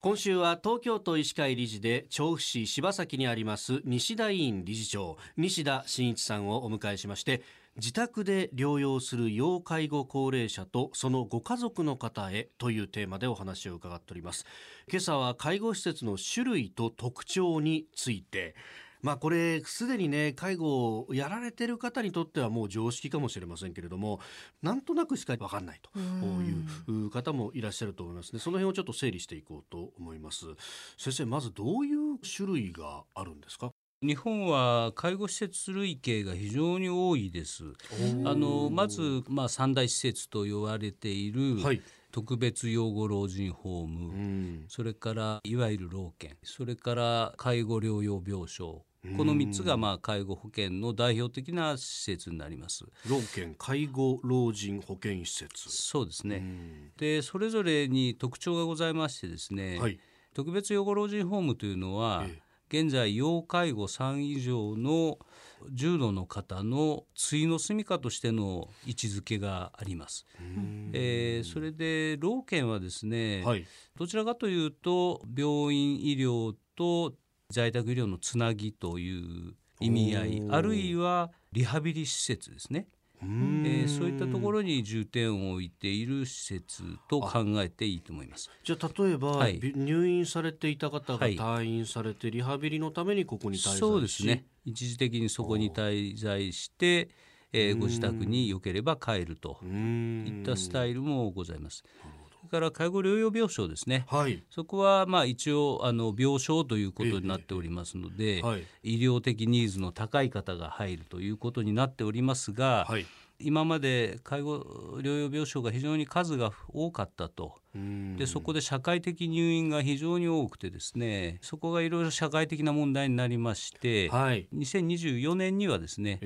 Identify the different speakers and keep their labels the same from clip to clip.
Speaker 1: 今週は東京都医師会理事で調布市柴崎にあります西田委員理事長西田真一さんをお迎えしまして自宅で療養する要介護高齢者とそのご家族の方へというテーマでお話を伺っております。今朝は介護施設の種類と特徴についてまあこれすでにね介護をやられてる方にとってはもう常識かもしれませんけれどもなんとなくしか分かんないという方もいらっしゃると思いますね。その辺をちょっと整理していこうと思います。先生まずどういう種類があるんですか？
Speaker 2: 日本は介護施設類型が非常に多いです。あのまずまあ三大施設と言われている、はい、特別養護老人ホーム、うん、それからいわゆる老犬、それから介護療養病床、この3つがまあ介護保険の代表的な施設になります。
Speaker 1: 老犬介護老人保健施設。
Speaker 2: そうですね。でそれぞれに特徴がございましてですね。はい、特別養護老人ホームというのは、ええ、現在要介護3以上の重度の方の対の住処としての位置づけがあります。えー、それで老犬はですね、はい、どちらかというと病院医療と在宅医療のつなぎという意味合いあるいはリハビリ施設ですね。えー、そういったところに重点を置いている施設と考えていいと思います。
Speaker 1: じゃあ例えば、はい、入院されていた方が退院されて、リハビリのためにここに滞在し
Speaker 2: そうですね。一時的にそこに滞在して、えー、ご自宅によければ帰るといったスタイルもございます。それから介護療養病床ですね、はい、そこはまあ一応あの病床ということになっておりますので、えはい、医療的ニーズの高い方が入るということになっておりますが、はい今まで介護療養病床が非常に数が多かったと。でそこで社会的入院が非常に多くてですねそこがいろいろ社会的な問題になりまして、はい、2024年にはですね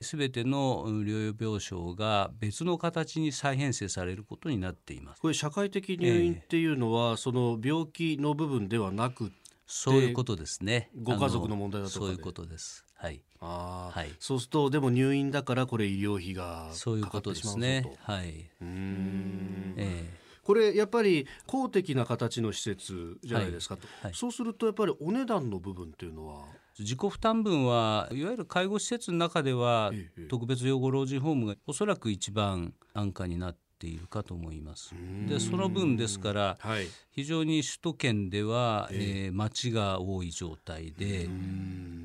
Speaker 2: すべ、ええ、ての療養病床が別の形に再編成されることになっています。
Speaker 1: これ社会的入院っていうのは、え、その病気の部分ではなく
Speaker 2: そういうことですね。
Speaker 1: ご家族の問題だと
Speaker 2: そういうことです。はい。
Speaker 1: あはい、そうするとでも入院だからこれ医療費が
Speaker 2: そういうことですね。はい。うん、
Speaker 1: ええ。これやっぱり公的な形の施設じゃないですかと、はい。はい、そうするとやっぱりお値段の部分っていうのは？
Speaker 2: 自己負担分はいわゆる介護施設の中では、特別養護老人ホームがおそらく一番安価になっているかと思います。でその分ですから、はい、非常に首都圏では、えー、町が多い状態で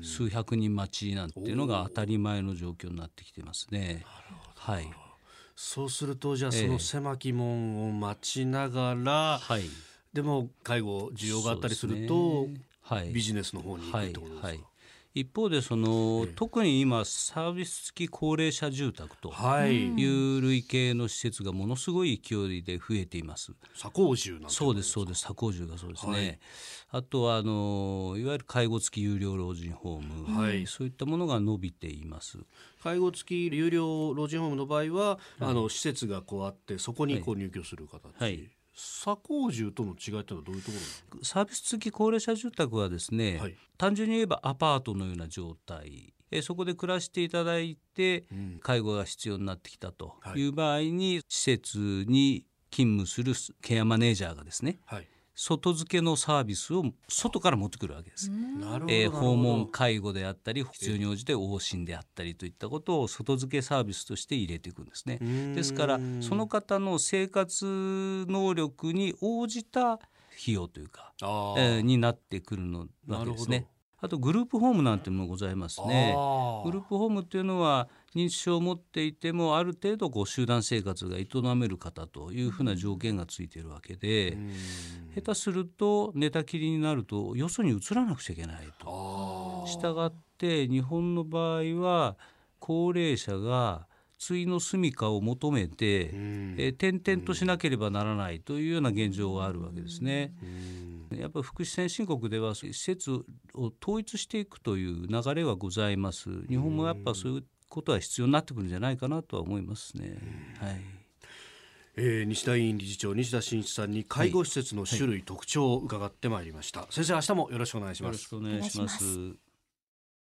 Speaker 2: 数百人待ちなんていうのが当たり前の状況になってきてますね。はい。
Speaker 1: そうするとじゃあその狭き門を待ちながら、はい、でも介護需要があったりすると、ね。はい、ビジネスの方に行くってことですか、はい。はい
Speaker 2: 一方でその、特に今サービス付き高齢者住宅とい。う類型の施設がものすごい勢いで増えています。
Speaker 1: 左高住
Speaker 2: なんそうですそうです。左高住がそうですね。はい、あとはあのいわゆる介護付き有料老人ホーム、はい、そういったものが伸びています。
Speaker 1: 介護付き有料老人ホームの場合は、はい、あの施設がこうあってそこにこう入居する形。はい左高住との違いってのはどういうところ
Speaker 2: サービス付き高齢者住宅はですね、はい、単純に言えばアパートのような状態。えそこで暮らしていただいて、うん、介護が必要になってきたとい。う場合に、はい、施設に勤務するケアマネージャーがですね、はい外付けのサービスを外から持ってくるわけです。えー、訪問介護であったり必要に応じて往診であったりといったことを外付けサービスとして入れていくんですね。ですからその方の生活能力に応じた費用というか、えー、になってくるのわけですね。あとグループホームなんてもございますね。グループホームっていうのは認知症を持っていてもある程度こう集団生活が営める方というふうな条件がついているわけで下手すると寝たきりになるとよそに移らなくちゃいけないと。したがって日本の場合は高齢者が対の住処を求めて、え転々としなければならないというような現状があるわけですね。やっぱり福祉先進国では施設を統一していくという流れはございます。日本もやっぱそういうことは必要になってくるんじゃないかなとは思いますね。はい。
Speaker 1: えー、西田委員理事長西田真一さんに介護施設の種類、はい、特徴を伺ってまいりました。先生明日もよろしくお願いします。
Speaker 2: よろしくお願いします。